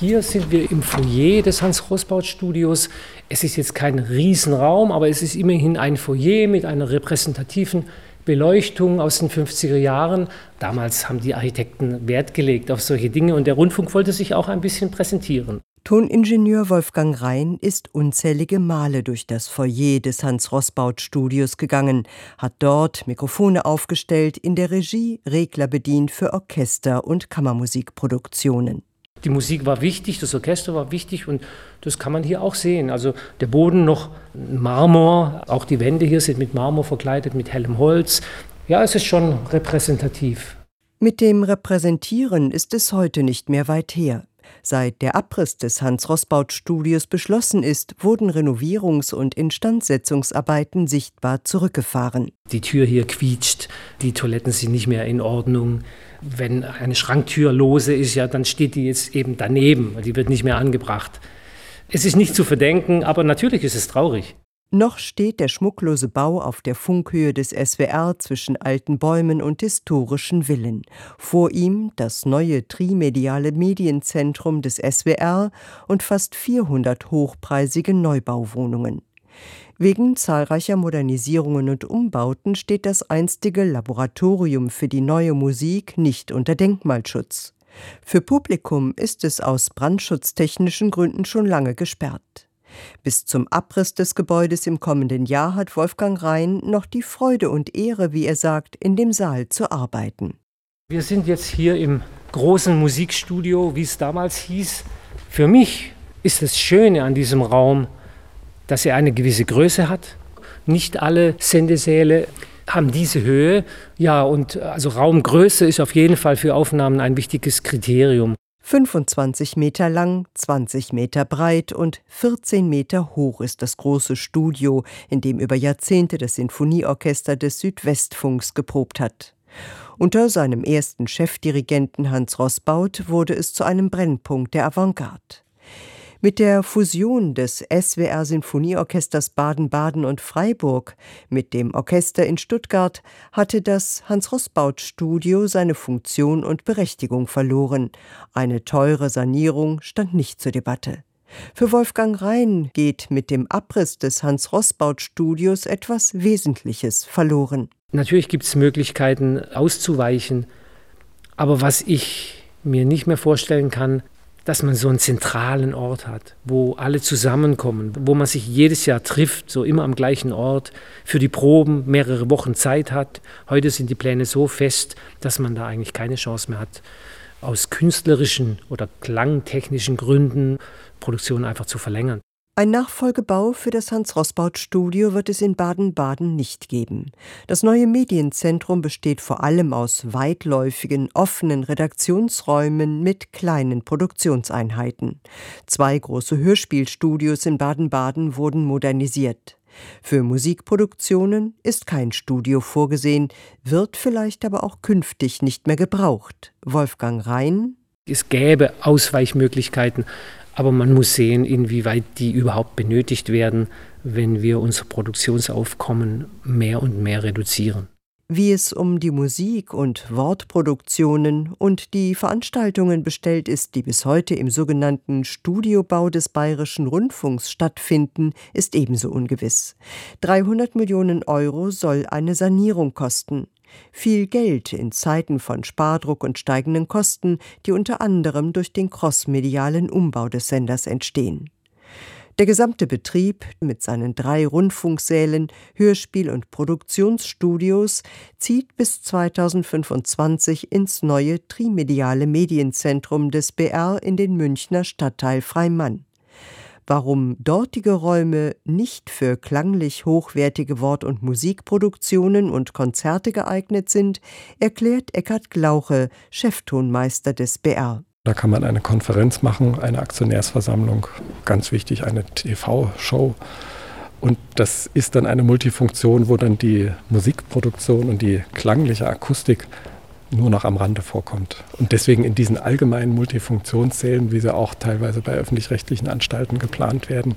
Hier sind wir im Foyer des Hans-Rosbaud-Studios. Es ist jetzt kein Riesenraum, aber es ist immerhin ein Foyer mit einer repräsentativen Beleuchtung aus den 50er Jahren. Damals haben die Architekten Wert gelegt auf solche Dinge und der Rundfunk wollte sich auch ein bisschen präsentieren. Toningenieur Wolfgang Rhein ist unzählige Male durch das Foyer des Hans-Rossbaut-Studios gegangen, hat dort Mikrofone aufgestellt, in der Regie Regler bedient für Orchester- und Kammermusikproduktionen. Die Musik war wichtig, das Orchester war wichtig und das kann man hier auch sehen. Also der Boden noch Marmor, auch die Wände hier sind mit Marmor verkleidet, mit hellem Holz. Ja, es ist schon repräsentativ. Mit dem Repräsentieren ist es heute nicht mehr weit her. Seit der Abriss des Hans-Rossbaut-Studios beschlossen ist, wurden Renovierungs- und Instandsetzungsarbeiten sichtbar zurückgefahren. Die Tür hier quietscht, die Toiletten sind nicht mehr in Ordnung. Wenn eine Schranktür lose ist, ja, dann steht die jetzt eben daneben, die wird nicht mehr angebracht. Es ist nicht zu verdenken, aber natürlich ist es traurig. Noch steht der schmucklose Bau auf der Funkhöhe des SWR zwischen alten Bäumen und historischen Villen. Vor ihm das neue trimediale Medienzentrum des SWR und fast 400 hochpreisige Neubauwohnungen. Wegen zahlreicher Modernisierungen und Umbauten steht das einstige Laboratorium für die neue Musik nicht unter Denkmalschutz. Für Publikum ist es aus brandschutztechnischen Gründen schon lange gesperrt. Bis zum Abriss des Gebäudes im kommenden Jahr hat Wolfgang Rhein noch die Freude und Ehre, wie er sagt, in dem Saal zu arbeiten. Wir sind jetzt hier im großen Musikstudio, wie es damals hieß. Für mich ist das Schöne an diesem Raum, dass er eine gewisse Größe hat. Nicht alle Sendesäle haben diese Höhe. Ja, und also Raumgröße ist auf jeden Fall für Aufnahmen ein wichtiges Kriterium. 25 Meter lang, 20 Meter breit und 14 Meter hoch ist das große Studio, in dem über Jahrzehnte das Sinfonieorchester des Südwestfunks geprobt hat. Unter seinem ersten Chefdirigenten Hans Rossbaut wurde es zu einem Brennpunkt der Avantgarde. Mit der Fusion des SWR Sinfonieorchesters Baden-Baden und Freiburg mit dem Orchester in Stuttgart hatte das Hans-Rossbaut-Studio seine Funktion und Berechtigung verloren. Eine teure Sanierung stand nicht zur Debatte. Für Wolfgang Rhein geht mit dem Abriss des Hans-Rossbaut-Studios etwas Wesentliches verloren. Natürlich gibt es Möglichkeiten auszuweichen, aber was ich mir nicht mehr vorstellen kann, dass man so einen zentralen Ort hat, wo alle zusammenkommen, wo man sich jedes Jahr trifft, so immer am gleichen Ort, für die Proben mehrere Wochen Zeit hat. Heute sind die Pläne so fest, dass man da eigentlich keine Chance mehr hat, aus künstlerischen oder klangtechnischen Gründen Produktion einfach zu verlängern. Ein Nachfolgebau für das Hans-Rossbaut-Studio wird es in Baden-Baden nicht geben. Das neue Medienzentrum besteht vor allem aus weitläufigen, offenen Redaktionsräumen mit kleinen Produktionseinheiten. Zwei große Hörspielstudios in Baden-Baden wurden modernisiert. Für Musikproduktionen ist kein Studio vorgesehen, wird vielleicht aber auch künftig nicht mehr gebraucht. Wolfgang Rhein es gäbe Ausweichmöglichkeiten, aber man muss sehen, inwieweit die überhaupt benötigt werden, wenn wir unser Produktionsaufkommen mehr und mehr reduzieren. Wie es um die Musik und Wortproduktionen und die Veranstaltungen bestellt ist, die bis heute im sogenannten Studiobau des Bayerischen Rundfunks stattfinden, ist ebenso ungewiss. 300 Millionen Euro soll eine Sanierung kosten. Viel Geld in Zeiten von Spardruck und steigenden Kosten, die unter anderem durch den crossmedialen Umbau des Senders entstehen. Der gesamte Betrieb mit seinen drei Rundfunksälen, Hörspiel- und Produktionsstudios zieht bis 2025 ins neue trimediale Medienzentrum des BR in den Münchner Stadtteil Freimann. Warum dortige Räume nicht für klanglich hochwertige Wort- und Musikproduktionen und Konzerte geeignet sind, erklärt Eckhard Glauche, Cheftonmeister des BR. Da kann man eine Konferenz machen, eine Aktionärsversammlung, ganz wichtig, eine TV-Show. Und das ist dann eine Multifunktion, wo dann die Musikproduktion und die klangliche Akustik nur noch am Rande vorkommt. Und deswegen in diesen allgemeinen Multifunktionszählen, wie sie auch teilweise bei öffentlich-rechtlichen Anstalten geplant werden,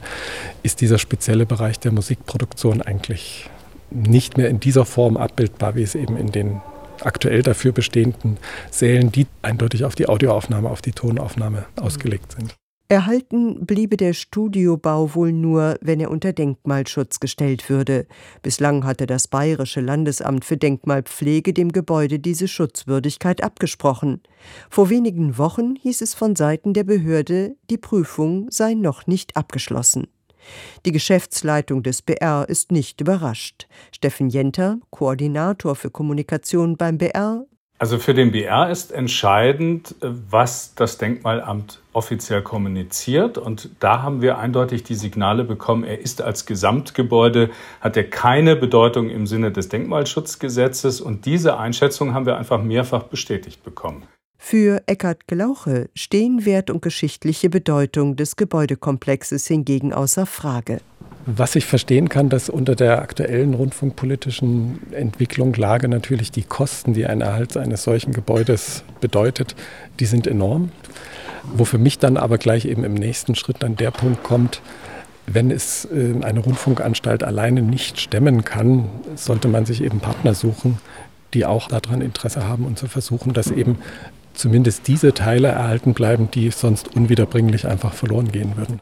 ist dieser spezielle Bereich der Musikproduktion eigentlich nicht mehr in dieser Form abbildbar, wie es eben in den aktuell dafür bestehenden Sälen, die eindeutig auf die Audioaufnahme, auf die Tonaufnahme ausgelegt sind. Erhalten bliebe der Studiobau wohl nur, wenn er unter Denkmalschutz gestellt würde. Bislang hatte das Bayerische Landesamt für Denkmalpflege dem Gebäude diese Schutzwürdigkeit abgesprochen. Vor wenigen Wochen hieß es von Seiten der Behörde, die Prüfung sei noch nicht abgeschlossen. Die Geschäftsleitung des BR ist nicht überrascht. Steffen Jenter, Koordinator für Kommunikation beim BR, also für den BR ist entscheidend, äh, was das Denkmalamt offiziell kommuniziert. Und da haben wir eindeutig die Signale bekommen, er ist als Gesamtgebäude, hat er keine Bedeutung im Sinne des Denkmalschutzgesetzes. Und diese Einschätzung haben wir einfach mehrfach bestätigt bekommen. Für Eckhard Glauche stehen Wert und geschichtliche Bedeutung des Gebäudekomplexes hingegen außer Frage. Was ich verstehen kann, dass unter der aktuellen rundfunkpolitischen Entwicklung Lage natürlich die Kosten, die ein Erhalt eines solchen Gebäudes bedeutet, die sind enorm. Wo für mich dann aber gleich eben im nächsten Schritt dann der Punkt kommt, wenn es äh, eine Rundfunkanstalt alleine nicht stemmen kann, sollte man sich eben Partner suchen, die auch daran Interesse haben und zu versuchen, dass eben zumindest diese Teile erhalten bleiben, die sonst unwiederbringlich einfach verloren gehen würden.